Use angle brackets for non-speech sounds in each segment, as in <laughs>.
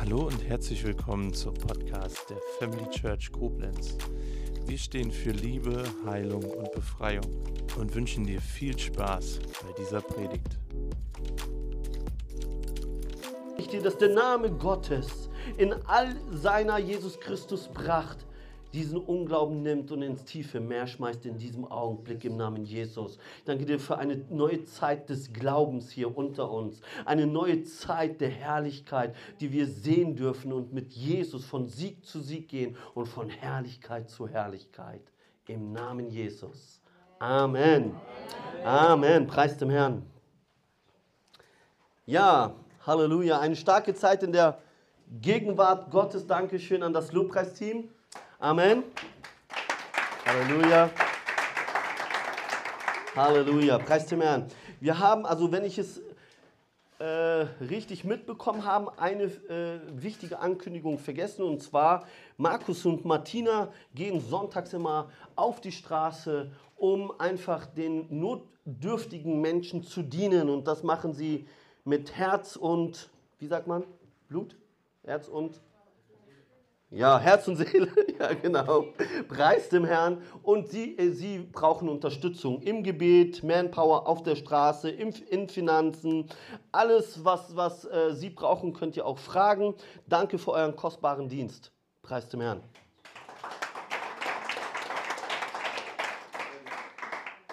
Hallo und herzlich willkommen zum Podcast der Family Church Koblenz. Wir stehen für Liebe, Heilung und Befreiung und wünschen dir viel Spaß bei dieser Predigt. Ich dir, dass der Name Gottes in all seiner Jesus Christus Pracht diesen Unglauben nimmt und ins tiefe Meer schmeißt in diesem Augenblick im Namen Jesus. Ich danke dir für eine neue Zeit des Glaubens hier unter uns, eine neue Zeit der Herrlichkeit, die wir sehen dürfen und mit Jesus von Sieg zu Sieg gehen und von Herrlichkeit zu Herrlichkeit. Im Namen Jesus. Amen. Amen. Preis dem Herrn. Ja, Halleluja. Eine starke Zeit in der Gegenwart Gottes. Dankeschön an das Lobpreisteam. Amen. Halleluja. Halleluja. Preis dem Herrn. Wir haben, also wenn ich es äh, richtig mitbekommen habe, eine äh, wichtige Ankündigung vergessen. Und zwar, Markus und Martina gehen sonntags immer auf die Straße, um einfach den notdürftigen Menschen zu dienen. Und das machen sie mit Herz und, wie sagt man, Blut? Herz und ja, Herz und Seele, <laughs> ja genau. Preis dem Herrn. Und sie, äh, sie brauchen Unterstützung im Gebet, Manpower auf der Straße, im, in Finanzen. Alles, was, was äh, sie brauchen, könnt ihr auch fragen. Danke für euren kostbaren Dienst. Preis dem Herrn.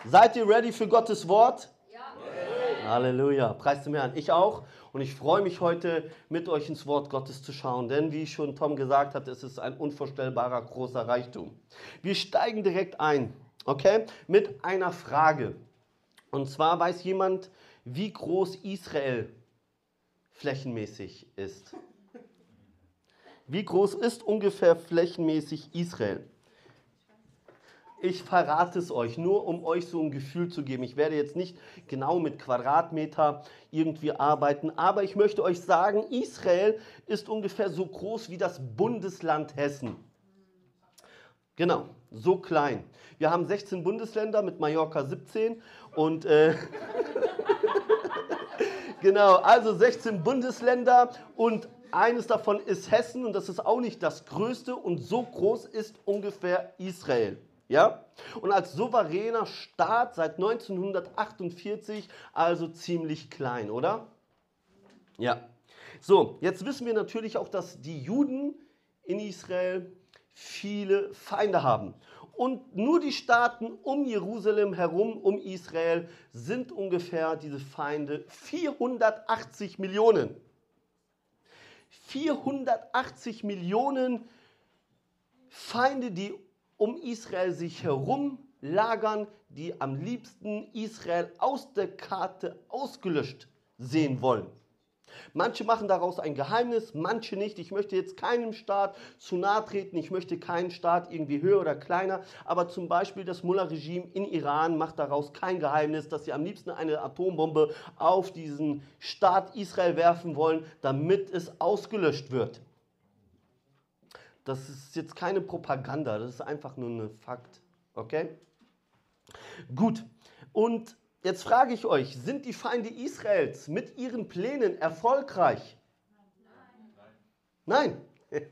Seid ihr ready für Gottes Wort? Ja. Halleluja. Preis dem Herrn. Ich auch. Und ich freue mich heute, mit euch ins Wort Gottes zu schauen, denn wie schon Tom gesagt hat, es ist ein unvorstellbarer großer Reichtum. Wir steigen direkt ein, okay, mit einer Frage. Und zwar weiß jemand, wie groß Israel flächenmäßig ist. Wie groß ist ungefähr flächenmäßig Israel? Ich verrate es euch, nur um euch so ein Gefühl zu geben. Ich werde jetzt nicht genau mit Quadratmeter irgendwie arbeiten, aber ich möchte euch sagen, Israel ist ungefähr so groß wie das Bundesland Hessen. Genau, so klein. Wir haben 16 Bundesländer mit Mallorca 17 und äh, <laughs> genau, also 16 Bundesländer und eines davon ist Hessen und das ist auch nicht das größte und so groß ist ungefähr Israel. Ja? Und als souveräner Staat seit 1948 also ziemlich klein, oder? Ja. So, jetzt wissen wir natürlich auch, dass die Juden in Israel viele Feinde haben. Und nur die Staaten um Jerusalem herum, um Israel, sind ungefähr diese Feinde 480 Millionen. 480 Millionen Feinde, die um Israel sich herum lagern, die am liebsten Israel aus der Karte ausgelöscht sehen wollen. Manche machen daraus ein Geheimnis, manche nicht. Ich möchte jetzt keinem Staat zu nahe treten, ich möchte keinen Staat irgendwie höher oder kleiner, aber zum Beispiel das Mullah-Regime in Iran macht daraus kein Geheimnis, dass sie am liebsten eine Atombombe auf diesen Staat Israel werfen wollen, damit es ausgelöscht wird. Das ist jetzt keine Propaganda, das ist einfach nur ein Fakt. Okay? Gut. Und jetzt frage ich euch, sind die Feinde Israels mit ihren Plänen erfolgreich? Nein. Nein. <laughs>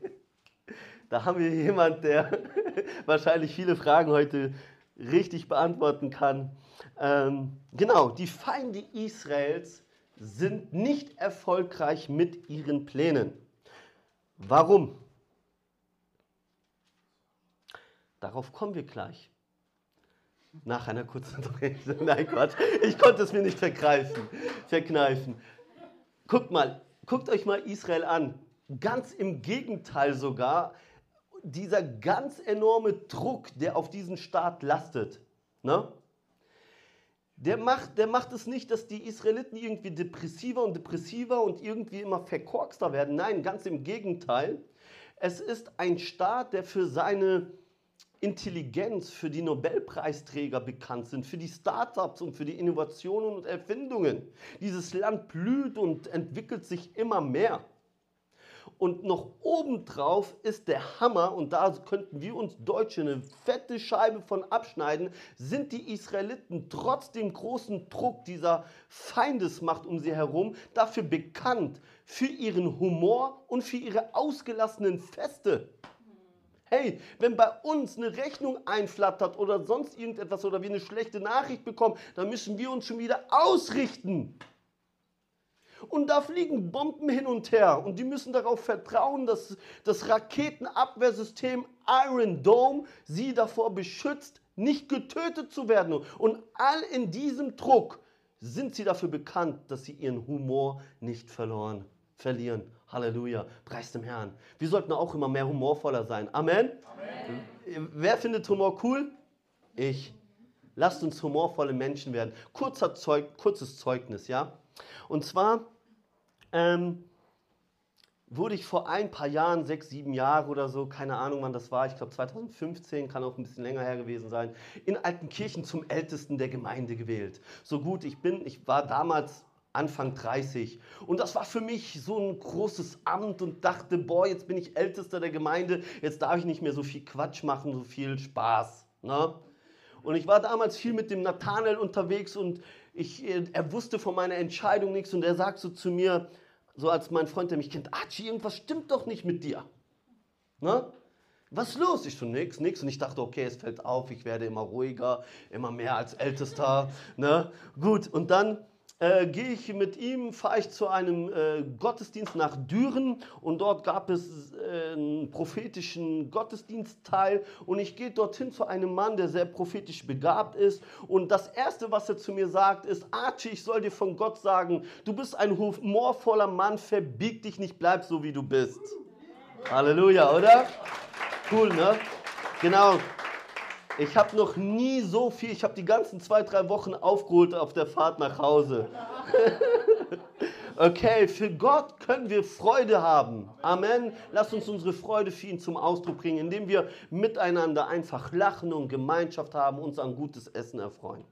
Da haben wir jemand, der <laughs> wahrscheinlich viele Fragen heute richtig beantworten kann. Ähm, genau, die Feinde Israels sind nicht erfolgreich mit ihren Plänen. Warum? Darauf kommen wir gleich. Nach einer kurzen <laughs> Unterbrechung. Nein, Quatsch. Ich konnte es mir nicht vergreifen, verkneifen. Guckt mal, guckt euch mal Israel an. Ganz im Gegenteil sogar, dieser ganz enorme Druck, der auf diesen Staat lastet, ne? der, macht, der macht es nicht, dass die Israeliten irgendwie depressiver und depressiver und irgendwie immer verkorkster werden. Nein, ganz im Gegenteil. Es ist ein Staat, der für seine Intelligenz für die Nobelpreisträger bekannt sind, für die Startups und für die Innovationen und Erfindungen. Dieses Land blüht und entwickelt sich immer mehr. Und noch obendrauf ist der Hammer, und da könnten wir uns Deutsche eine fette Scheibe von abschneiden, sind die Israeliten trotz dem großen Druck dieser Feindesmacht um sie herum dafür bekannt, für ihren Humor und für ihre ausgelassenen Feste. Hey, wenn bei uns eine Rechnung einflattert oder sonst irgendetwas oder wir eine schlechte Nachricht bekommen, dann müssen wir uns schon wieder ausrichten. Und da fliegen Bomben hin und her. Und die müssen darauf vertrauen, dass das Raketenabwehrsystem Iron Dome sie davor beschützt, nicht getötet zu werden. Und all in diesem Druck sind sie dafür bekannt, dass sie ihren Humor nicht verloren, verlieren. Halleluja, preis dem Herrn. Wir sollten auch immer mehr humorvoller sein. Amen. Amen. Wer findet Humor cool? Ich. Lasst uns humorvolle Menschen werden. Kurzer Zeug, kurzes Zeugnis, ja. Und zwar ähm, wurde ich vor ein paar Jahren, sechs, sieben Jahre oder so, keine Ahnung wann das war, ich glaube 2015, kann auch ein bisschen länger her gewesen sein, in Altenkirchen zum Ältesten der Gemeinde gewählt. So gut ich bin, ich war damals Anfang 30 und das war für mich so ein großes Amt und dachte, boah, jetzt bin ich Ältester der Gemeinde, jetzt darf ich nicht mehr so viel Quatsch machen, so viel Spaß. Ne? Und ich war damals viel mit dem Nathanael unterwegs und ich, äh, er wusste von meiner Entscheidung nichts und er sagt so zu mir, so als mein Freund, der mich kennt, Archie, irgendwas stimmt doch nicht mit dir. Ne? Was los? Ich so, nix, nix. Und ich dachte, okay, es fällt auf, ich werde immer ruhiger, immer mehr als Ältester. Ne? Gut, und dann äh, gehe ich mit ihm, fahre ich zu einem äh, Gottesdienst nach Düren und dort gab es äh, einen prophetischen Gottesdienstteil und ich gehe dorthin zu einem Mann, der sehr prophetisch begabt ist und das Erste, was er zu mir sagt, ist, Archie, ich soll dir von Gott sagen, du bist ein humorvoller Mann, verbieg dich nicht, bleib so, wie du bist. Halleluja, oder? Cool, ne? Genau. Ich habe noch nie so viel, ich habe die ganzen zwei, drei Wochen aufgeholt auf der Fahrt nach Hause. <laughs> okay, für Gott können wir Freude haben. Amen. Lass uns unsere Freude für ihn zum Ausdruck bringen, indem wir miteinander einfach lachen und Gemeinschaft haben, uns an gutes Essen erfreuen.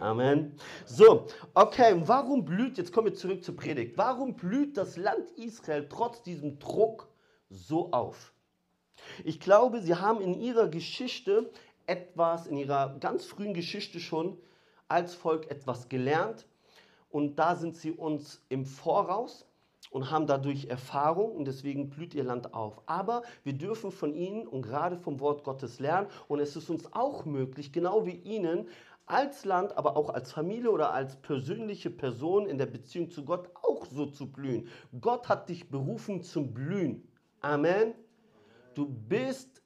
Amen. So, okay, warum blüht, jetzt kommen wir zurück zur Predigt, warum blüht das Land Israel trotz diesem Druck so auf? Ich glaube, sie haben in ihrer Geschichte etwas, in ihrer ganz frühen Geschichte schon als Volk etwas gelernt. Und da sind sie uns im Voraus und haben dadurch Erfahrung und deswegen blüht ihr Land auf. Aber wir dürfen von ihnen und gerade vom Wort Gottes lernen und es ist uns auch möglich, genau wie ihnen, als Land, aber auch als Familie oder als persönliche Person in der Beziehung zu Gott auch so zu blühen. Gott hat dich berufen zum Blühen. Amen. Du bist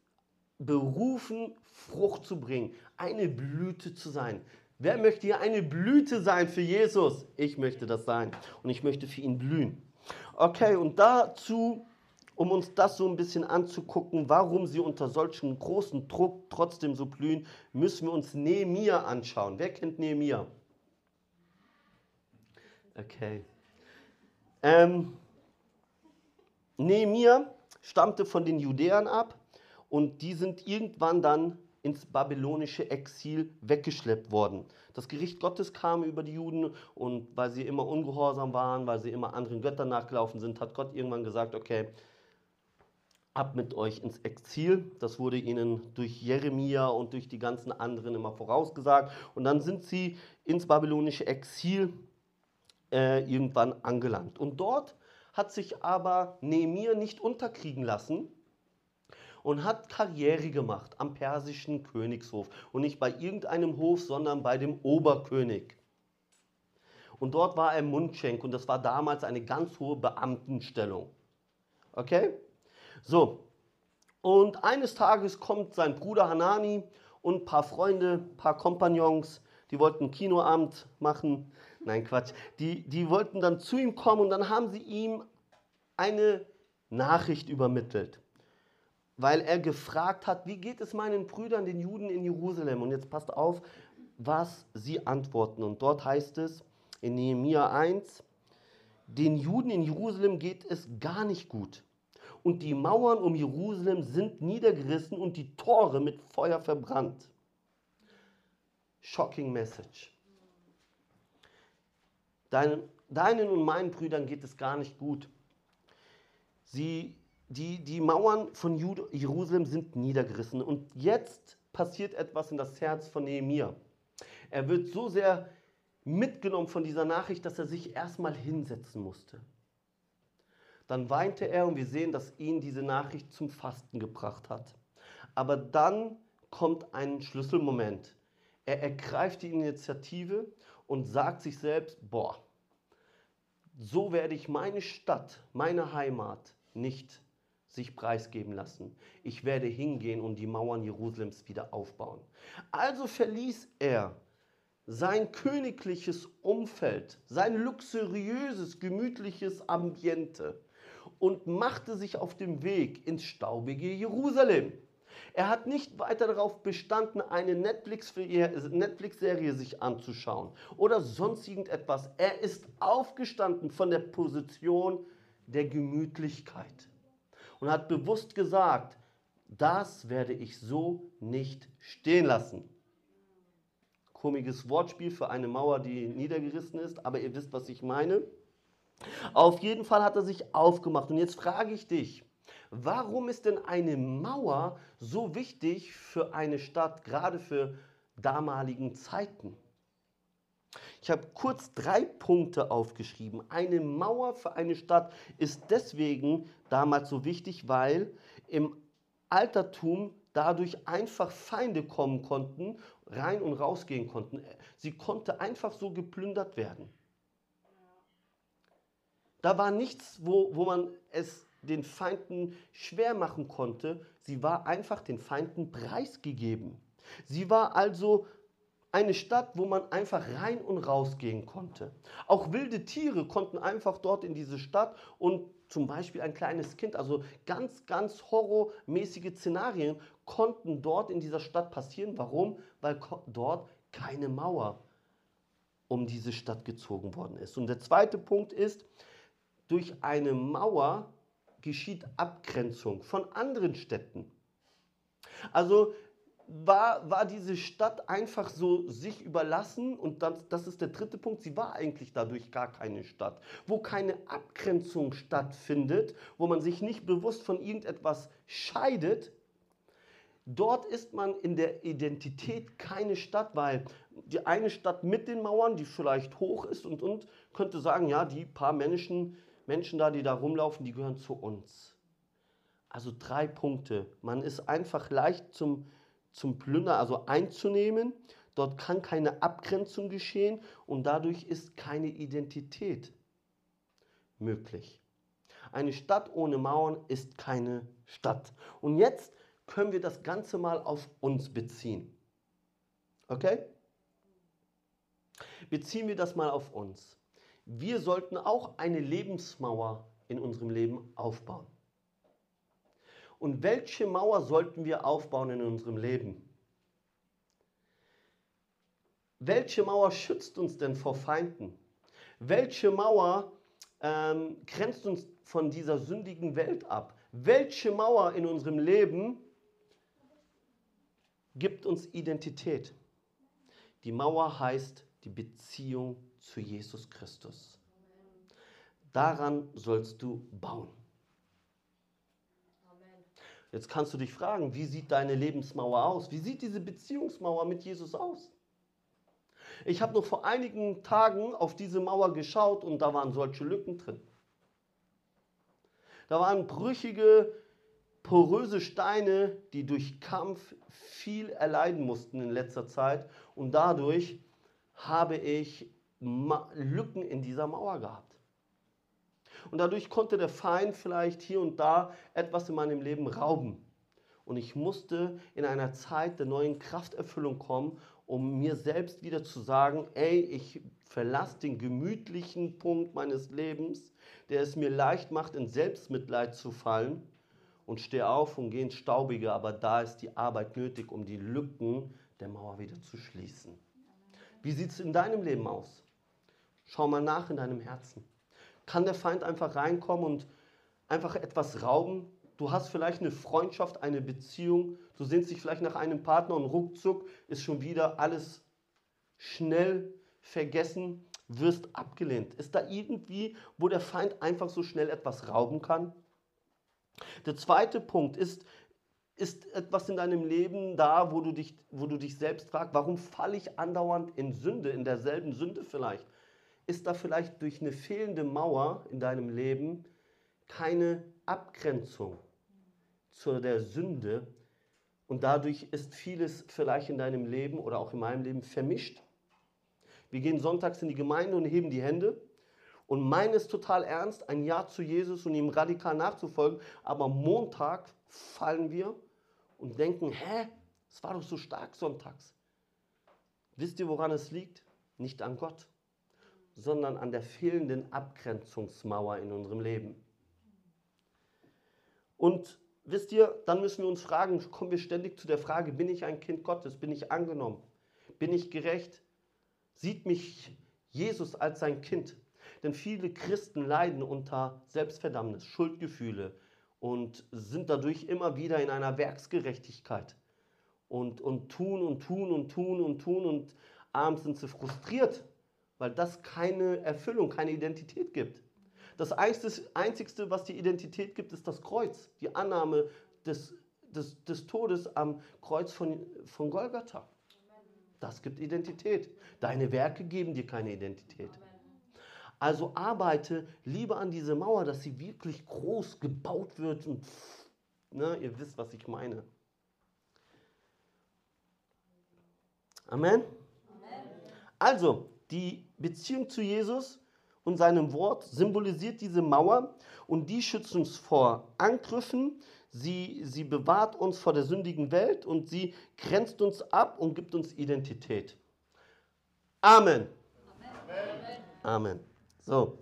berufen, Frucht zu bringen, eine Blüte zu sein. Wer möchte hier eine Blüte sein für Jesus? Ich möchte das sein und ich möchte für ihn blühen. Okay, und dazu, um uns das so ein bisschen anzugucken, warum sie unter solchen großen Druck trotzdem so blühen, müssen wir uns Nehemia anschauen. Wer kennt Nehemia? Okay. Ähm, Nehemia stammte von den Judäern ab und die sind irgendwann dann ins babylonische Exil weggeschleppt worden. Das Gericht Gottes kam über die Juden und weil sie immer ungehorsam waren, weil sie immer anderen Göttern nachgelaufen sind, hat Gott irgendwann gesagt, okay, ab mit euch ins Exil. Das wurde ihnen durch Jeremia und durch die ganzen anderen immer vorausgesagt. Und dann sind sie ins babylonische Exil äh, irgendwann angelangt. Und dort hat sich aber Nehemiah nicht unterkriegen lassen und hat Karriere gemacht am persischen Königshof. Und nicht bei irgendeinem Hof, sondern bei dem Oberkönig. Und dort war er Mundschenk und das war damals eine ganz hohe Beamtenstellung. Okay? So. Und eines Tages kommt sein Bruder Hanani und ein paar Freunde, ein paar Kompagnons, die wollten Kinoabend machen Nein, Quatsch. Die, die wollten dann zu ihm kommen und dann haben sie ihm eine Nachricht übermittelt, weil er gefragt hat, wie geht es meinen Brüdern, den Juden in Jerusalem? Und jetzt passt auf, was sie antworten. Und dort heißt es in Nehemia 1, den Juden in Jerusalem geht es gar nicht gut. Und die Mauern um Jerusalem sind niedergerissen und die Tore mit Feuer verbrannt. Shocking Message. Deinen, deinen und meinen Brüdern geht es gar nicht gut. Sie, die, die Mauern von Jerusalem sind niedergerissen. Und jetzt passiert etwas in das Herz von Nehemiah. Er wird so sehr mitgenommen von dieser Nachricht, dass er sich erstmal hinsetzen musste. Dann weinte er und wir sehen, dass ihn diese Nachricht zum Fasten gebracht hat. Aber dann kommt ein Schlüsselmoment. Er ergreift die Initiative und sagt sich selbst, boah, so werde ich meine Stadt, meine Heimat nicht sich preisgeben lassen. Ich werde hingehen und die Mauern Jerusalems wieder aufbauen. Also verließ er sein königliches Umfeld, sein luxuriöses, gemütliches Ambiente und machte sich auf den Weg ins staubige Jerusalem. Er hat nicht weiter darauf bestanden, eine Netflix-Serie sich anzuschauen oder sonst irgendetwas. Er ist aufgestanden von der Position der Gemütlichkeit und hat bewusst gesagt, das werde ich so nicht stehen lassen. Komisches Wortspiel für eine Mauer, die niedergerissen ist, aber ihr wisst, was ich meine. Auf jeden Fall hat er sich aufgemacht. Und jetzt frage ich dich, warum ist denn eine Mauer so wichtig für eine Stadt, gerade für damaligen Zeiten? Ich habe kurz drei Punkte aufgeschrieben. Eine Mauer für eine Stadt ist deswegen damals so wichtig, weil im Altertum dadurch einfach Feinde kommen konnten, rein und rausgehen konnten. Sie konnte einfach so geplündert werden. Da war nichts, wo, wo man es den Feinden schwer machen konnte. Sie war einfach den Feinden preisgegeben. Sie war also eine Stadt, wo man einfach rein und raus gehen konnte. Auch wilde Tiere konnten einfach dort in diese Stadt und zum Beispiel ein kleines Kind, also ganz, ganz horrormäßige Szenarien konnten dort in dieser Stadt passieren. Warum? Weil dort keine Mauer um diese Stadt gezogen worden ist. Und der zweite Punkt ist, durch eine Mauer geschieht Abgrenzung von anderen Städten. Also war, war diese Stadt einfach so sich überlassen und das, das ist der dritte Punkt, sie war eigentlich dadurch gar keine Stadt, wo keine Abgrenzung stattfindet, wo man sich nicht bewusst von irgendetwas scheidet, dort ist man in der Identität keine Stadt, weil die eine Stadt mit den Mauern, die vielleicht hoch ist und, und könnte sagen, ja, die paar Menschen, Menschen da, die da rumlaufen, die gehören zu uns. Also drei Punkte. Man ist einfach leicht zum zum Plünder, also einzunehmen. Dort kann keine Abgrenzung geschehen und dadurch ist keine Identität möglich. Eine Stadt ohne Mauern ist keine Stadt. Und jetzt können wir das Ganze mal auf uns beziehen. Okay? Beziehen wir das mal auf uns. Wir sollten auch eine Lebensmauer in unserem Leben aufbauen. Und welche Mauer sollten wir aufbauen in unserem Leben? Welche Mauer schützt uns denn vor Feinden? Welche Mauer ähm, grenzt uns von dieser sündigen Welt ab? Welche Mauer in unserem Leben gibt uns Identität? Die Mauer heißt die Beziehung zu Jesus Christus. Daran sollst du bauen. Jetzt kannst du dich fragen, wie sieht deine Lebensmauer aus? Wie sieht diese Beziehungsmauer mit Jesus aus? Ich habe noch vor einigen Tagen auf diese Mauer geschaut und da waren solche Lücken drin. Da waren brüchige, poröse Steine, die durch Kampf viel erleiden mussten in letzter Zeit und dadurch habe ich Lücken in dieser Mauer gehabt. Und dadurch konnte der Feind vielleicht hier und da etwas in meinem Leben rauben. Und ich musste in einer Zeit der neuen Krafterfüllung kommen, um mir selbst wieder zu sagen, ey, ich verlasse den gemütlichen Punkt meines Lebens, der es mir leicht macht, in Selbstmitleid zu fallen und stehe auf und gehe ins Staubige, aber da ist die Arbeit nötig, um die Lücken der Mauer wieder zu schließen. Wie sieht es in deinem Leben aus? Schau mal nach in deinem Herzen kann der Feind einfach reinkommen und einfach etwas rauben. Du hast vielleicht eine Freundschaft, eine Beziehung, du sehnst dich vielleicht nach einem Partner und ruckzuck ist schon wieder alles schnell vergessen, wirst abgelehnt. Ist da irgendwie, wo der Feind einfach so schnell etwas rauben kann? Der zweite Punkt ist, ist etwas in deinem Leben da, wo du dich, wo du dich selbst fragst, warum falle ich andauernd in Sünde, in derselben Sünde vielleicht? Ist da vielleicht durch eine fehlende Mauer in deinem Leben keine Abgrenzung zu der Sünde und dadurch ist vieles vielleicht in deinem Leben oder auch in meinem Leben vermischt? Wir gehen sonntags in die Gemeinde und heben die Hände und meinen es total ernst, ein Ja zu Jesus und ihm radikal nachzufolgen, aber Montag fallen wir und denken, hä, es war doch so stark sonntags. Wisst ihr, woran es liegt? Nicht an Gott, sondern an der fehlenden Abgrenzungsmauer in unserem Leben. Und wisst ihr, dann müssen wir uns fragen, kommen wir ständig zu der Frage, bin ich ein Kind Gottes? Bin ich angenommen? Bin ich gerecht? Sieht mich Jesus als sein Kind? Denn viele Christen leiden unter Selbstverdammnis, Schuldgefühle und sind dadurch immer wieder in einer Werksgerechtigkeit und, und tun und tun und tun und tun und abends sind sie frustriert, weil das keine Erfüllung, keine Identität gibt. Das Einzige, was die Identität gibt, ist das Kreuz, die Annahme des, des, des Todes am Kreuz von, von Golgatha. Das gibt Identität. Deine Werke geben dir keine Identität. Also arbeite lieber an diese Mauer, dass sie wirklich groß gebaut wird und ne, ihr wisst, was ich meine. Amen. Amen. Also, die Beziehung zu Jesus und seinem Wort symbolisiert diese Mauer und die schützt uns vor Angriffen, sie, sie bewahrt uns vor der sündigen Welt und sie grenzt uns ab und gibt uns Identität. Amen. Amen. Amen. So.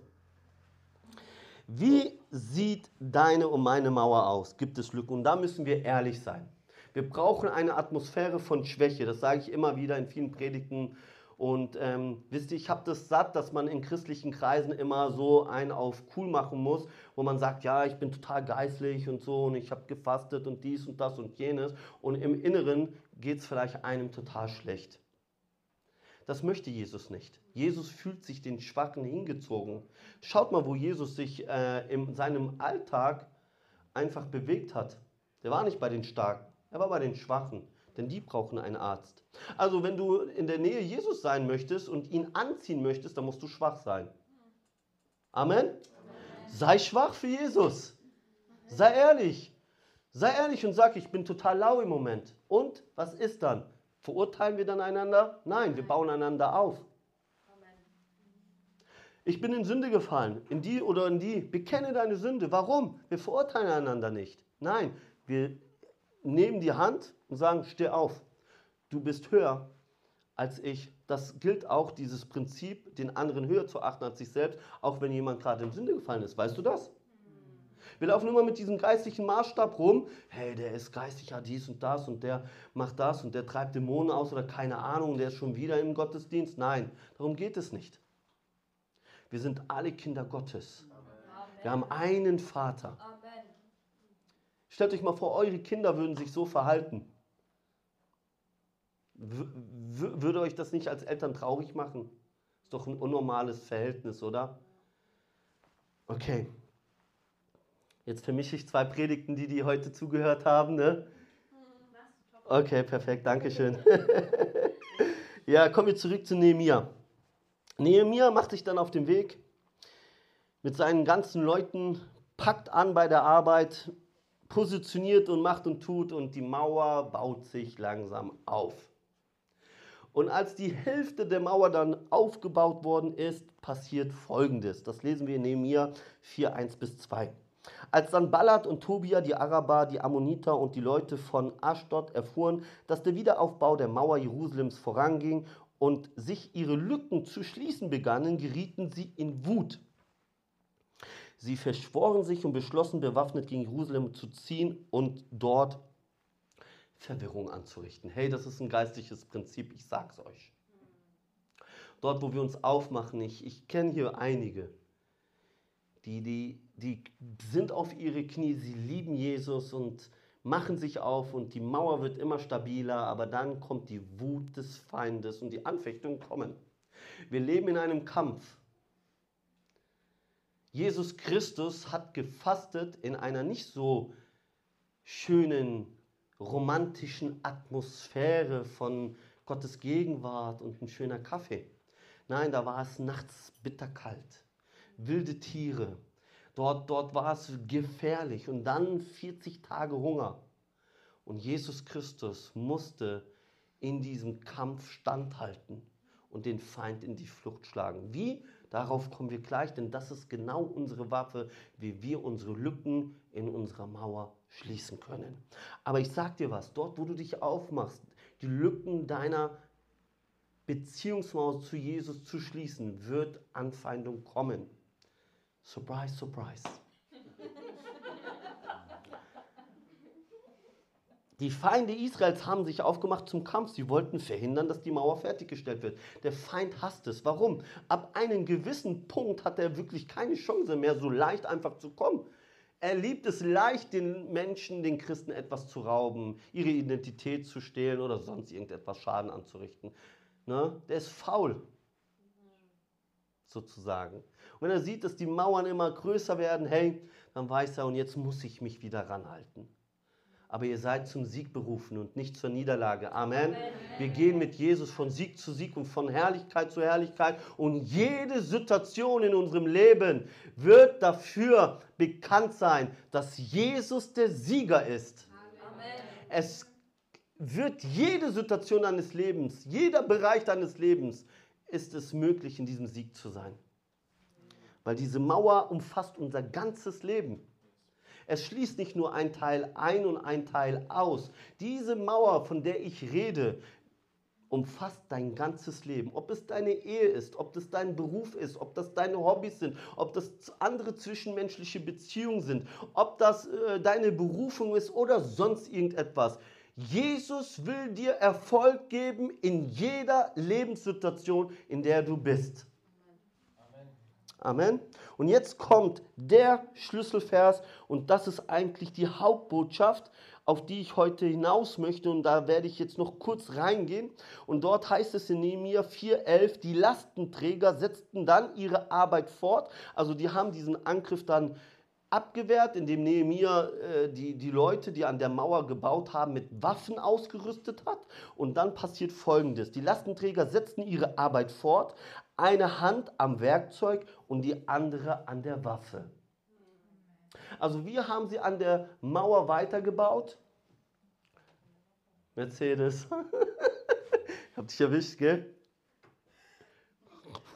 Wie sieht deine und meine Mauer aus? Gibt es Lücken? Und da müssen wir ehrlich sein. Wir brauchen eine Atmosphäre von Schwäche. Das sage ich immer wieder in vielen Predigten und ähm, wisst ihr, ich habe das satt, dass man in christlichen Kreisen immer so einen auf cool machen muss, wo man sagt, ja, ich bin total geistlich und so und ich habe gefastet und dies und das und jenes. Und im Inneren geht es vielleicht einem total schlecht. Das möchte Jesus nicht. Jesus fühlt sich den Schwachen hingezogen. Schaut mal, wo Jesus sich äh, in seinem Alltag einfach bewegt hat. Der war nicht bei den Starken, er war bei den Schwachen denn die brauchen einen Arzt. Also wenn du in der Nähe Jesus sein möchtest und ihn anziehen möchtest, dann musst du schwach sein. Amen? Amen. Sei schwach für Jesus. Sei ehrlich. Sei ehrlich und sag, ich bin total lau im Moment. Und was ist dann? Verurteilen wir dann einander? Nein, wir bauen einander auf. Ich bin in Sünde gefallen, in die oder in die. Bekenne deine Sünde. Warum? Wir verurteilen einander nicht. Nein, wir nehmen die Hand und sagen, steh auf, du bist höher als ich. Das gilt auch, dieses Prinzip, den anderen höher zu achten als sich selbst, auch wenn jemand gerade in Sünde gefallen ist. Weißt du das? Wir laufen immer mit diesem geistlichen Maßstab rum. Hey, der ist geistig, ja dies und das und der macht das und der treibt Dämonen aus oder keine Ahnung, der ist schon wieder im Gottesdienst. Nein, darum geht es nicht. Wir sind alle Kinder Gottes. Amen. Wir haben einen Vater. Amen. Stellt euch mal vor, eure Kinder würden sich so verhalten. W würde euch das nicht als Eltern traurig machen? Ist doch ein unnormales Verhältnis, oder? Okay. Jetzt vermische ich zwei Predigten, die die heute zugehört haben, ne? Okay, perfekt, danke schön. <laughs> ja, kommen wir zurück zu Nehemia. Nehemia macht sich dann auf den Weg mit seinen ganzen Leuten, packt an bei der Arbeit, positioniert und macht und tut und die Mauer baut sich langsam auf. Und als die Hälfte der Mauer dann aufgebaut worden ist, passiert Folgendes. Das lesen wir in Nehemiah 4, 1 bis 2. Als dann Ballat und Tobia, die Araber, die Ammoniter und die Leute von Ashdod erfuhren, dass der Wiederaufbau der Mauer Jerusalems voranging und sich ihre Lücken zu schließen begannen, gerieten sie in Wut. Sie verschworen sich und beschlossen, bewaffnet gegen Jerusalem zu ziehen und dort Verwirrung anzurichten. Hey, das ist ein geistliches Prinzip, ich sag's euch. Dort, wo wir uns aufmachen, ich, ich kenne hier einige, die, die, die sind auf ihre Knie, sie lieben Jesus und machen sich auf und die Mauer wird immer stabiler, aber dann kommt die Wut des Feindes und die Anfechtungen kommen. Wir leben in einem Kampf Jesus Christus hat gefastet in einer nicht so schönen, romantischen Atmosphäre von Gottes Gegenwart und ein schöner Kaffee. Nein, da war es nachts bitterkalt, wilde Tiere. Dort, dort war es gefährlich und dann 40 Tage Hunger. Und Jesus Christus musste in diesem Kampf standhalten und den Feind in die Flucht schlagen. Wie? Darauf kommen wir gleich, denn das ist genau unsere Waffe, wie wir unsere Lücken in unserer Mauer schließen können. Aber ich sag dir was, dort wo du dich aufmachst, die Lücken deiner Beziehungsmauer zu Jesus zu schließen, wird Anfeindung kommen. Surprise, surprise. Die Feinde Israels haben sich aufgemacht zum Kampf. Sie wollten verhindern, dass die Mauer fertiggestellt wird. Der Feind hasst es. Warum? Ab einem gewissen Punkt hat er wirklich keine Chance mehr, so leicht einfach zu kommen. Er liebt es leicht, den Menschen, den Christen etwas zu rauben, ihre Identität zu stehlen oder sonst irgendetwas Schaden anzurichten. Ne? Der ist faul, sozusagen. Und wenn er sieht, dass die Mauern immer größer werden, hey, dann weiß er, und jetzt muss ich mich wieder ranhalten aber ihr seid zum Sieg berufen und nicht zur Niederlage. Amen. Amen. Wir gehen mit Jesus von Sieg zu Sieg und von Herrlichkeit zu Herrlichkeit und jede Situation in unserem Leben wird dafür bekannt sein, dass Jesus der Sieger ist. Amen. Es wird jede Situation deines Lebens, jeder Bereich deines Lebens, ist es möglich, in diesem Sieg zu sein. Weil diese Mauer umfasst unser ganzes Leben. Es schließt nicht nur ein Teil ein und ein Teil aus. Diese Mauer, von der ich rede, umfasst dein ganzes Leben. Ob es deine Ehe ist, ob das dein Beruf ist, ob das deine Hobbys sind, ob das andere zwischenmenschliche Beziehungen sind, ob das äh, deine Berufung ist oder sonst irgendetwas. Jesus will dir Erfolg geben in jeder Lebenssituation, in der du bist. Amen. Und jetzt kommt der Schlüsselvers und das ist eigentlich die Hauptbotschaft, auf die ich heute hinaus möchte und da werde ich jetzt noch kurz reingehen und dort heißt es in Nehemiah 4,11, die Lastenträger setzten dann ihre Arbeit fort, also die haben diesen Angriff dann abgewehrt, indem Nehemiah äh, die, die Leute, die an der Mauer gebaut haben, mit Waffen ausgerüstet hat. Und dann passiert Folgendes. Die Lastenträger setzten ihre Arbeit fort, eine Hand am Werkzeug und die andere an der Waffe. Also wir haben sie an der Mauer weitergebaut. Mercedes. <laughs> ich hab dich erwischt, gell?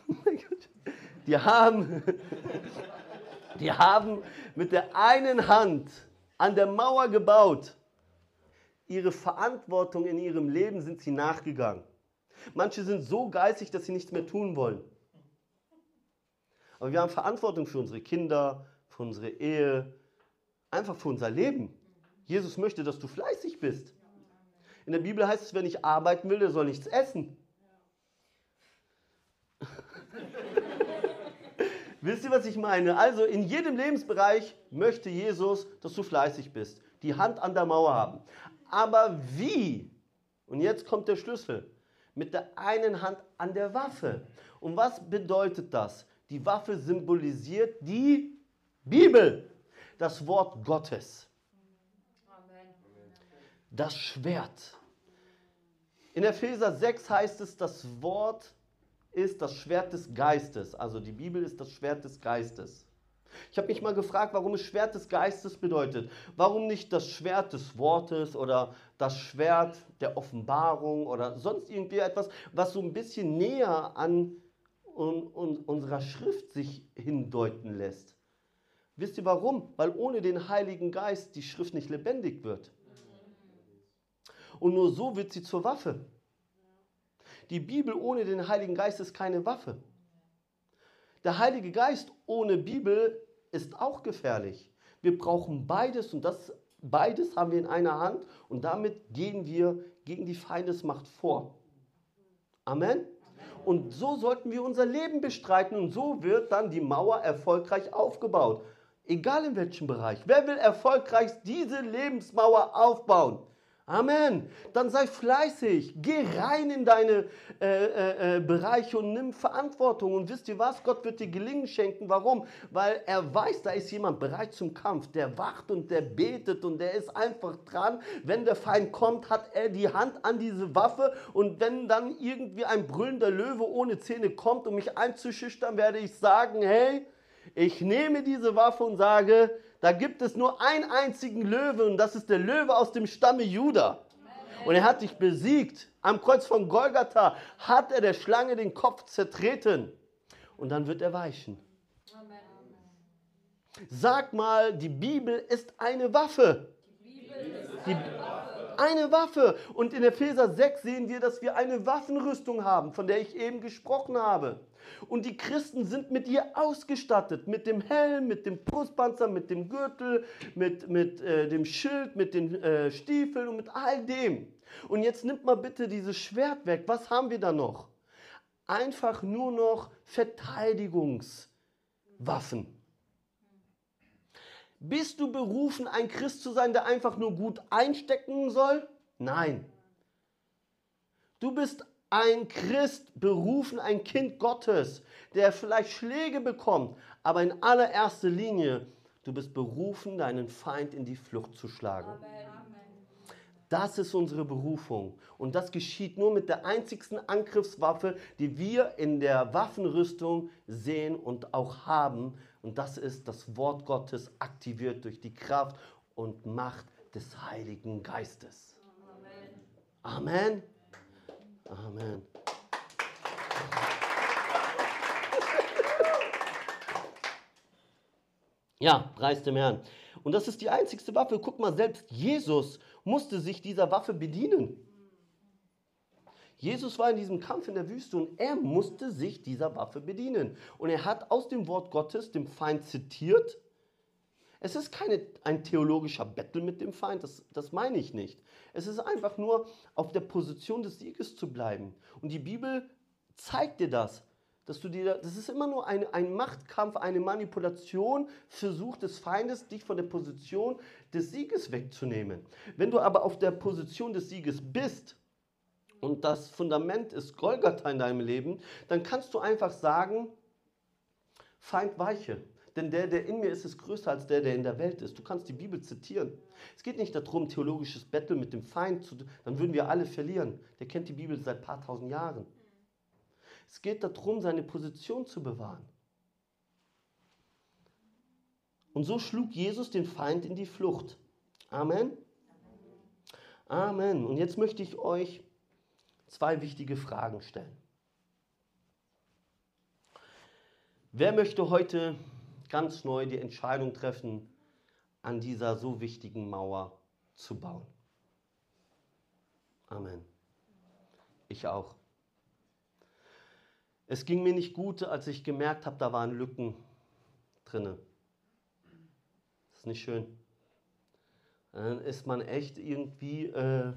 <laughs> Die haben, die haben mit der einen Hand an der Mauer gebaut. Ihre Verantwortung in ihrem Leben sind sie nachgegangen. Manche sind so geistig, dass sie nichts mehr tun wollen. Aber wir haben Verantwortung für unsere Kinder, für unsere Ehe, einfach für unser Leben. Jesus möchte, dass du fleißig bist. In der Bibel heißt es, wer nicht arbeiten will, der soll nichts essen. Wisst ihr, was ich meine? Also in jedem Lebensbereich möchte Jesus, dass du fleißig bist, die Hand an der Mauer haben. Aber wie? Und jetzt kommt der Schlüssel mit der einen Hand an der Waffe. Und was bedeutet das? Die Waffe symbolisiert die Bibel, das Wort Gottes. Das Schwert. In Epheser 6 heißt es, das Wort ist das Schwert des Geistes. Also die Bibel ist das Schwert des Geistes. Ich habe mich mal gefragt, warum es Schwert des Geistes bedeutet. Warum nicht das Schwert des Wortes oder das Schwert der Offenbarung oder sonst irgendwie etwas, was so ein bisschen näher an un, un, unserer Schrift sich hindeuten lässt. Wisst ihr warum? Weil ohne den Heiligen Geist die Schrift nicht lebendig wird. Und nur so wird sie zur Waffe. Die Bibel ohne den Heiligen Geist ist keine Waffe. Der Heilige Geist ohne Bibel ist auch gefährlich. Wir brauchen beides und das beides haben wir in einer Hand und damit gehen wir gegen die Feindesmacht vor. Amen. Und so sollten wir unser Leben bestreiten und so wird dann die Mauer erfolgreich aufgebaut. Egal in welchem Bereich. Wer will erfolgreich diese Lebensmauer aufbauen? Amen. Dann sei fleißig, geh rein in deine äh, äh, äh, Bereiche und nimm Verantwortung. Und wisst ihr was? Gott wird dir Gelingen schenken. Warum? Weil er weiß, da ist jemand bereit zum Kampf. Der wacht und der betet und der ist einfach dran. Wenn der Feind kommt, hat er die Hand an diese Waffe. Und wenn dann irgendwie ein brüllender Löwe ohne Zähne kommt, um mich einzuschüchtern, werde ich sagen, hey, ich nehme diese Waffe und sage, da gibt es nur einen einzigen Löwe und das ist der Löwe aus dem Stamme Juda. Und er hat dich besiegt. Am Kreuz von Golgatha hat er der Schlange den Kopf zertreten. Und dann wird er weichen. Sag mal, die Bibel ist eine Waffe. Die, eine Waffe. Und in Epheser 6 sehen wir, dass wir eine Waffenrüstung haben, von der ich eben gesprochen habe. Und die Christen sind mit ihr ausgestattet, mit dem Helm, mit dem Brustpanzer, mit dem Gürtel, mit, mit äh, dem Schild, mit den äh, Stiefeln und mit all dem. Und jetzt nimmt mal bitte dieses Schwert weg. Was haben wir da noch? Einfach nur noch Verteidigungswaffen. Bist du berufen, ein Christ zu sein, der einfach nur gut einstecken soll? Nein. Du bist ein Christ berufen, ein Kind Gottes, der vielleicht Schläge bekommt, aber in allererster Linie, du bist berufen, deinen Feind in die Flucht zu schlagen. Das ist unsere Berufung. Und das geschieht nur mit der einzigsten Angriffswaffe, die wir in der Waffenrüstung sehen und auch haben. Und das ist das Wort Gottes, aktiviert durch die Kraft und Macht des Heiligen Geistes. Amen. Amen. Amen. Ja, preis dem Herrn. Und das ist die einzigste Waffe. Guck mal, selbst Jesus musste sich dieser Waffe bedienen. Jesus war in diesem Kampf in der Wüste und er musste sich dieser Waffe bedienen. Und er hat aus dem Wort Gottes dem Feind zitiert es ist keine, ein theologischer Battle mit dem Feind, das, das meine ich nicht. Es ist einfach nur auf der Position des Sieges zu bleiben. Und die Bibel zeigt dir das. Dass du dir, das ist immer nur ein, ein Machtkampf, eine Manipulation, Versuch des Feindes, dich von der Position des Sieges wegzunehmen. Wenn du aber auf der Position des Sieges bist, und das Fundament ist Golgatha in deinem Leben, dann kannst du einfach sagen, Feind weiche. Denn der, der in mir ist, ist größer als der, der in der Welt ist. Du kannst die Bibel zitieren. Es geht nicht darum, theologisches Battle mit dem Feind zu. Dann würden wir alle verlieren. Der kennt die Bibel seit paar tausend Jahren. Es geht darum, seine Position zu bewahren. Und so schlug Jesus den Feind in die Flucht. Amen. Amen. Und jetzt möchte ich euch zwei wichtige Fragen stellen. Wer möchte heute ganz neu die Entscheidung treffen, an dieser so wichtigen Mauer zu bauen. Amen. Ich auch. Es ging mir nicht gut, als ich gemerkt habe, da waren Lücken drinne. Das ist nicht schön. Dann ist man echt irgendwie äh,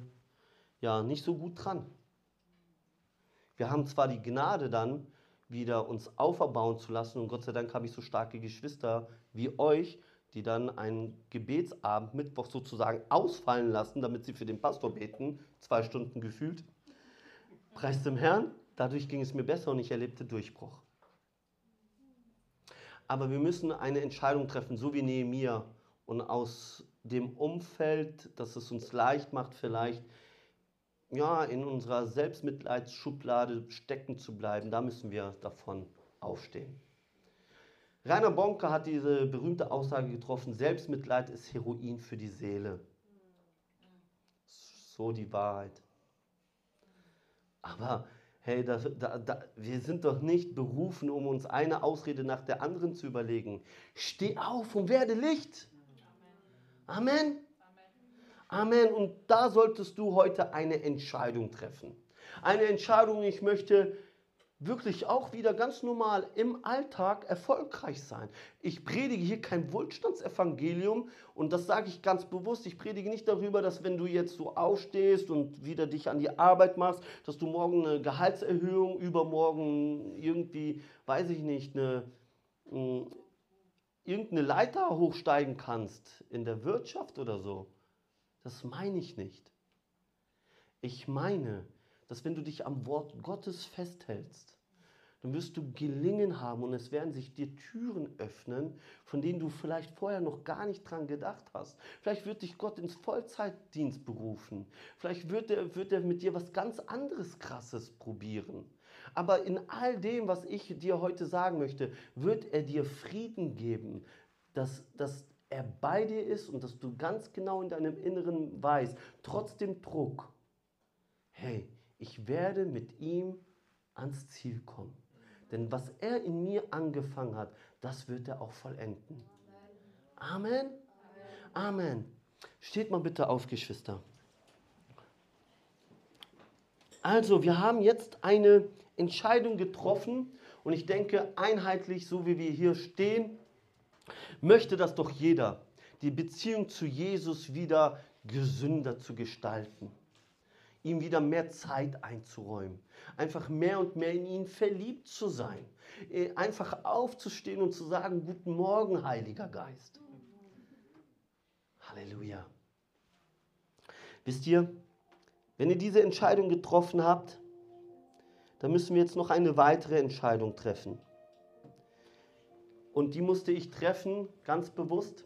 ja, nicht so gut dran. Wir haben zwar die Gnade dann, wieder uns auferbauen zu lassen. Und Gott sei Dank habe ich so starke Geschwister wie euch, die dann einen Gebetsabend Mittwoch sozusagen ausfallen lassen, damit sie für den Pastor beten, zwei Stunden gefühlt. Preis dem Herrn, dadurch ging es mir besser und ich erlebte Durchbruch. Aber wir müssen eine Entscheidung treffen, so wie Nehemiah. Und aus dem Umfeld, dass es uns leicht macht, vielleicht ja, in unserer Selbstmitleidsschublade stecken zu bleiben, da müssen wir davon aufstehen. Rainer Bonke hat diese berühmte Aussage getroffen, Selbstmitleid ist Heroin für die Seele. So die Wahrheit. Aber hey, da, da, da, wir sind doch nicht berufen, um uns eine Ausrede nach der anderen zu überlegen. Steh auf und werde Licht. Amen. Amen. Und da solltest du heute eine Entscheidung treffen. Eine Entscheidung, ich möchte wirklich auch wieder ganz normal im Alltag erfolgreich sein. Ich predige hier kein Wohlstandsevangelium und das sage ich ganz bewusst. Ich predige nicht darüber, dass wenn du jetzt so aufstehst und wieder dich an die Arbeit machst, dass du morgen eine Gehaltserhöhung, übermorgen irgendwie, weiß ich nicht, eine, hm, irgendeine Leiter hochsteigen kannst in der Wirtschaft oder so. Das meine ich nicht. Ich meine, dass wenn du dich am Wort Gottes festhältst, dann wirst du gelingen haben und es werden sich dir Türen öffnen, von denen du vielleicht vorher noch gar nicht dran gedacht hast. Vielleicht wird dich Gott ins Vollzeitdienst berufen. Vielleicht wird er, wird mit dir was ganz anderes Krasses probieren. Aber in all dem, was ich dir heute sagen möchte, wird er dir Frieden geben, dass, dass er bei dir ist und dass du ganz genau in deinem Inneren weißt, trotz dem Druck, hey, ich werde mit ihm ans Ziel kommen. Denn was er in mir angefangen hat, das wird er auch vollenden. Amen. Amen. Steht mal bitte auf, Geschwister. Also, wir haben jetzt eine Entscheidung getroffen und ich denke, einheitlich, so wie wir hier stehen, möchte das doch jeder, die Beziehung zu Jesus wieder gesünder zu gestalten ihm wieder mehr Zeit einzuräumen, einfach mehr und mehr in ihn verliebt zu sein, äh, einfach aufzustehen und zu sagen, guten Morgen, Heiliger Geist. Halleluja. Wisst ihr, wenn ihr diese Entscheidung getroffen habt, dann müssen wir jetzt noch eine weitere Entscheidung treffen. Und die musste ich treffen, ganz bewusst.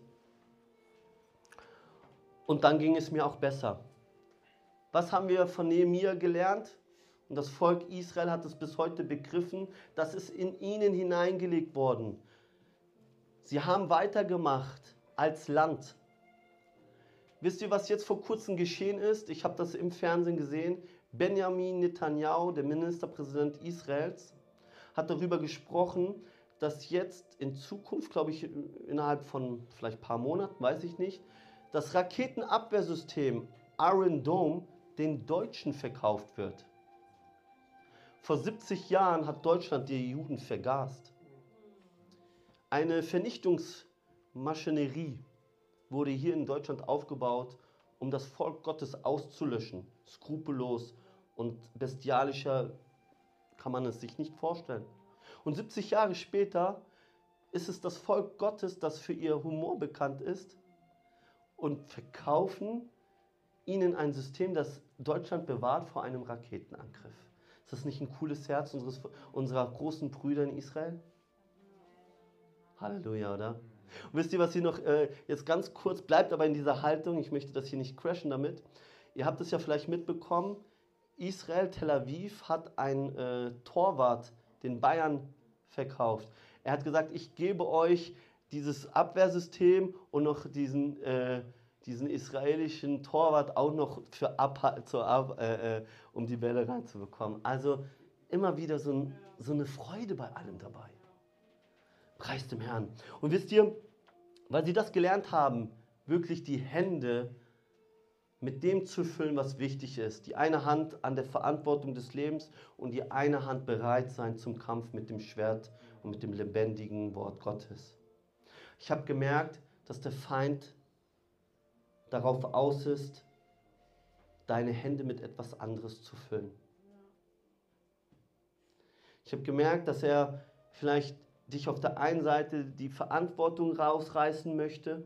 Und dann ging es mir auch besser. Was haben wir von Nehemiah gelernt? Und das Volk Israel hat es bis heute begriffen, das ist in ihnen hineingelegt worden. Sie haben weitergemacht als Land. Wisst ihr, was jetzt vor kurzem geschehen ist? Ich habe das im Fernsehen gesehen. Benjamin Netanyahu, der Ministerpräsident Israels, hat darüber gesprochen, dass jetzt in Zukunft, glaube ich, innerhalb von vielleicht ein paar Monaten, weiß ich nicht, das Raketenabwehrsystem Iron Dome den Deutschen verkauft wird. Vor 70 Jahren hat Deutschland die Juden vergast. Eine Vernichtungsmaschinerie wurde hier in Deutschland aufgebaut, um das Volk Gottes auszulöschen. Skrupellos und bestialischer kann man es sich nicht vorstellen. Und 70 Jahre später ist es das Volk Gottes, das für ihr Humor bekannt ist und verkaufen ihnen ein System, das Deutschland bewahrt vor einem Raketenangriff. Ist das nicht ein cooles Herz unseres, unserer großen Brüder in Israel? Halleluja, oder? Und wisst ihr, was hier noch äh, jetzt ganz kurz bleibt, aber in dieser Haltung, ich möchte das hier nicht crashen damit. Ihr habt es ja vielleicht mitbekommen, Israel, Tel Aviv hat ein äh, Torwart den Bayern verkauft. Er hat gesagt, ich gebe euch dieses Abwehrsystem und noch diesen äh, diesen israelischen Torwart auch noch für ab, zur ab, äh, äh, um die Bälle reinzubekommen. Also immer wieder so, ein, so eine Freude bei allem dabei. Preis dem Herrn. Und wisst ihr, weil sie das gelernt haben, wirklich die Hände mit dem zu füllen, was wichtig ist. Die eine Hand an der Verantwortung des Lebens und die eine Hand bereit sein zum Kampf mit dem Schwert und mit dem lebendigen Wort Gottes. Ich habe gemerkt, dass der Feind darauf aus ist, deine Hände mit etwas anderes zu füllen. Ich habe gemerkt, dass er vielleicht dich auf der einen Seite die Verantwortung rausreißen möchte,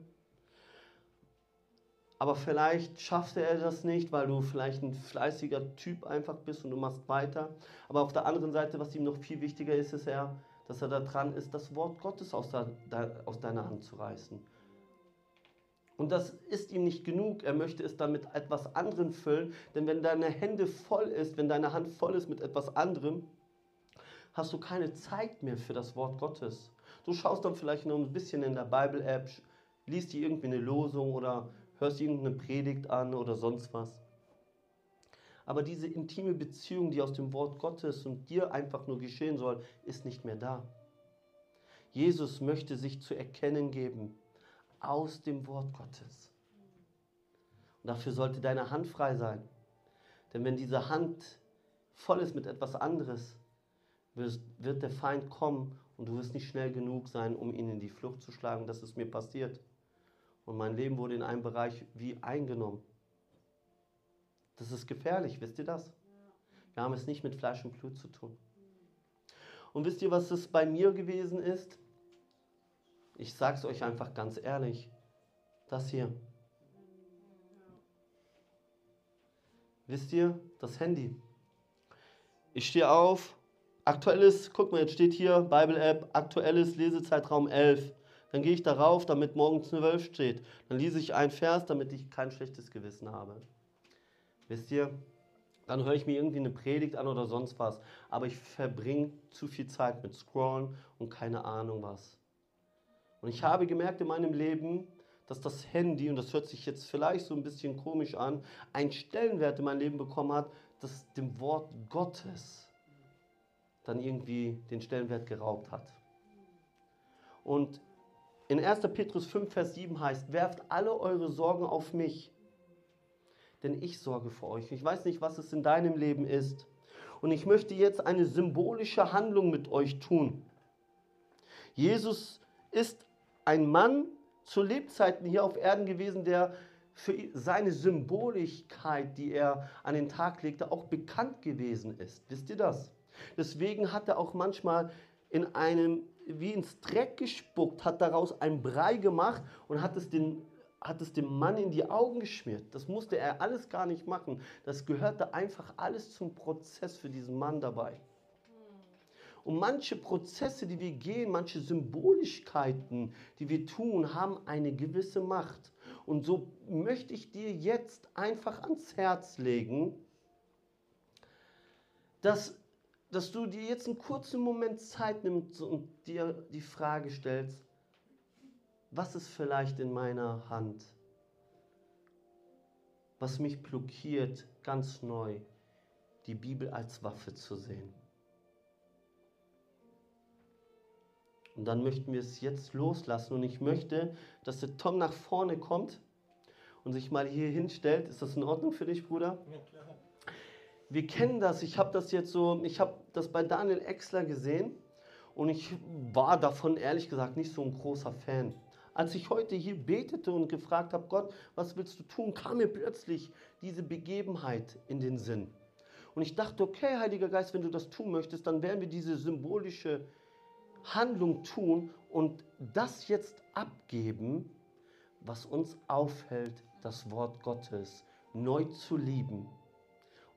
aber vielleicht schafft er das nicht, weil du vielleicht ein fleißiger Typ einfach bist und du machst weiter. Aber auf der anderen Seite, was ihm noch viel wichtiger ist, ist er, dass er daran ist, das Wort Gottes aus, der, aus deiner Hand zu reißen. Und das ist ihm nicht genug. Er möchte es dann mit etwas anderem füllen. Denn wenn deine Hände voll ist, wenn deine Hand voll ist mit etwas anderem, hast du keine Zeit mehr für das Wort Gottes. Du schaust dann vielleicht noch ein bisschen in der Bible-App, liest dir irgendwie eine Losung oder hörst irgendeine Predigt an oder sonst was. Aber diese intime Beziehung, die aus dem Wort Gottes und dir einfach nur geschehen soll, ist nicht mehr da. Jesus möchte sich zu erkennen geben aus dem Wort Gottes. Und dafür sollte deine Hand frei sein. Denn wenn diese Hand voll ist mit etwas anderes, wird der Feind kommen und du wirst nicht schnell genug sein, um ihn in die Flucht zu schlagen. Das ist mir passiert. Und mein Leben wurde in einem Bereich wie eingenommen. Das ist gefährlich, wisst ihr das? Wir haben es nicht mit Fleisch und Blut zu tun. Und wisst ihr, was es bei mir gewesen ist? Ich sage es euch einfach ganz ehrlich. Das hier. Wisst ihr, das Handy. Ich stehe auf, aktuelles, guck mal, jetzt steht hier, Bible-App, aktuelles Lesezeitraum 11. Dann gehe ich darauf, damit morgens 12 steht. Dann lese ich einen Vers, damit ich kein schlechtes Gewissen habe. Wisst ihr, dann höre ich mir irgendwie eine Predigt an oder sonst was. Aber ich verbringe zu viel Zeit mit Scrollen und keine Ahnung was. Und ich habe gemerkt in meinem Leben, dass das Handy, und das hört sich jetzt vielleicht so ein bisschen komisch an, einen Stellenwert in meinem Leben bekommen hat, das dem Wort Gottes dann irgendwie den Stellenwert geraubt hat. Und in 1. Petrus 5, Vers 7 heißt, werft alle eure Sorgen auf mich, denn ich sorge für euch. Ich weiß nicht, was es in deinem Leben ist. Und ich möchte jetzt eine symbolische Handlung mit euch tun. Jesus ist ein Mann zu Lebzeiten hier auf Erden gewesen, der für seine Symboligkeit, die er an den Tag legte, auch bekannt gewesen ist. Wisst ihr das? Deswegen hat er auch manchmal in einem, wie ins Dreck gespuckt, hat daraus ein Brei gemacht und hat es, den, hat es dem Mann in die Augen geschmiert. Das musste er alles gar nicht machen. Das gehörte einfach alles zum Prozess für diesen Mann dabei. Und manche Prozesse, die wir gehen, manche Symbolischkeiten, die wir tun, haben eine gewisse Macht. Und so möchte ich dir jetzt einfach ans Herz legen, dass, dass du dir jetzt einen kurzen Moment Zeit nimmst und dir die Frage stellst, was ist vielleicht in meiner Hand, was mich blockiert, ganz neu die Bibel als Waffe zu sehen. Und dann möchten wir es jetzt loslassen. Und ich möchte, dass der Tom nach vorne kommt und sich mal hier hinstellt. Ist das in Ordnung für dich, Bruder? Ja, klar. Wir kennen das. Ich habe das jetzt so, ich habe das bei Daniel Exler gesehen und ich war davon ehrlich gesagt nicht so ein großer Fan. Als ich heute hier betete und gefragt habe, Gott, was willst du tun, kam mir plötzlich diese Begebenheit in den Sinn. Und ich dachte, okay, Heiliger Geist, wenn du das tun möchtest, dann werden wir diese symbolische Handlung tun und das jetzt abgeben, was uns aufhält, das Wort Gottes neu zu lieben.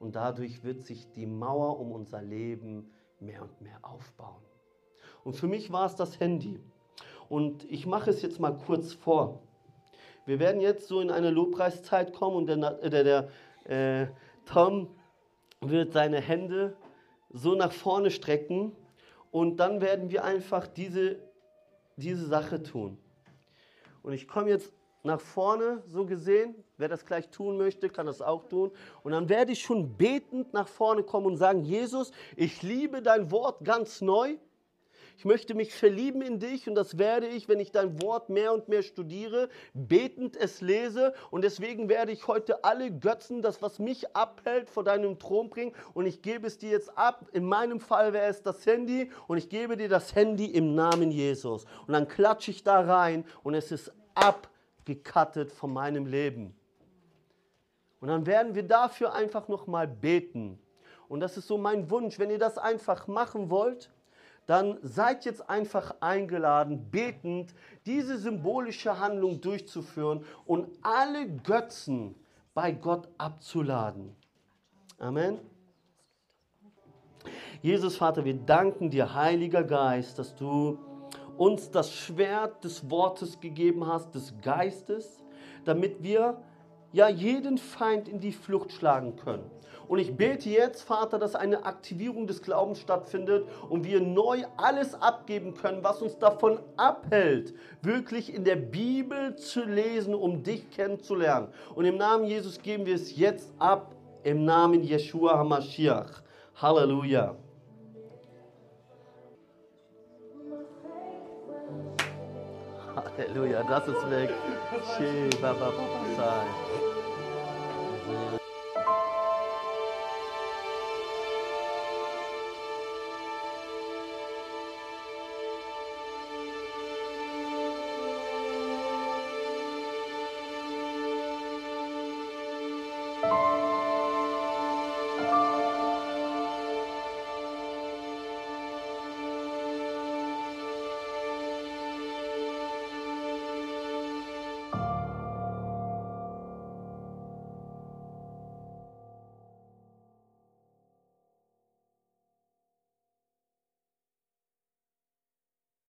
Und dadurch wird sich die Mauer um unser Leben mehr und mehr aufbauen. Und für mich war es das Handy. Und ich mache es jetzt mal kurz vor. Wir werden jetzt so in eine Lobpreiszeit kommen und der, der, der äh, Tom wird seine Hände so nach vorne strecken und dann werden wir einfach diese, diese Sache tun. Und ich komme jetzt nach vorne, so gesehen. Wer das gleich tun möchte, kann das auch tun. Und dann werde ich schon betend nach vorne kommen und sagen, Jesus, ich liebe dein Wort ganz neu. Ich möchte mich verlieben in dich und das werde ich, wenn ich dein Wort mehr und mehr studiere, betend es lese. Und deswegen werde ich heute alle Götzen, das, was mich abhält, vor deinem Thron bringen. Und ich gebe es dir jetzt ab. In meinem Fall wäre es das Handy. Und ich gebe dir das Handy im Namen Jesus. Und dann klatsche ich da rein und es ist abgekattet von meinem Leben. Und dann werden wir dafür einfach nochmal beten. Und das ist so mein Wunsch, wenn ihr das einfach machen wollt dann seid jetzt einfach eingeladen, betend diese symbolische Handlung durchzuführen und alle Götzen bei Gott abzuladen. Amen. Jesus Vater, wir danken dir, Heiliger Geist, dass du uns das Schwert des Wortes gegeben hast, des Geistes, damit wir ja jeden Feind in die Flucht schlagen können. Und ich bete jetzt, Vater, dass eine Aktivierung des Glaubens stattfindet und wir neu alles abgeben können, was uns davon abhält, wirklich in der Bibel zu lesen, um dich kennenzulernen. Und im Namen Jesus geben wir es jetzt ab, im Namen Yeshua HaMashiach. Halleluja. Halleluja, das ist weg. Shee, 三.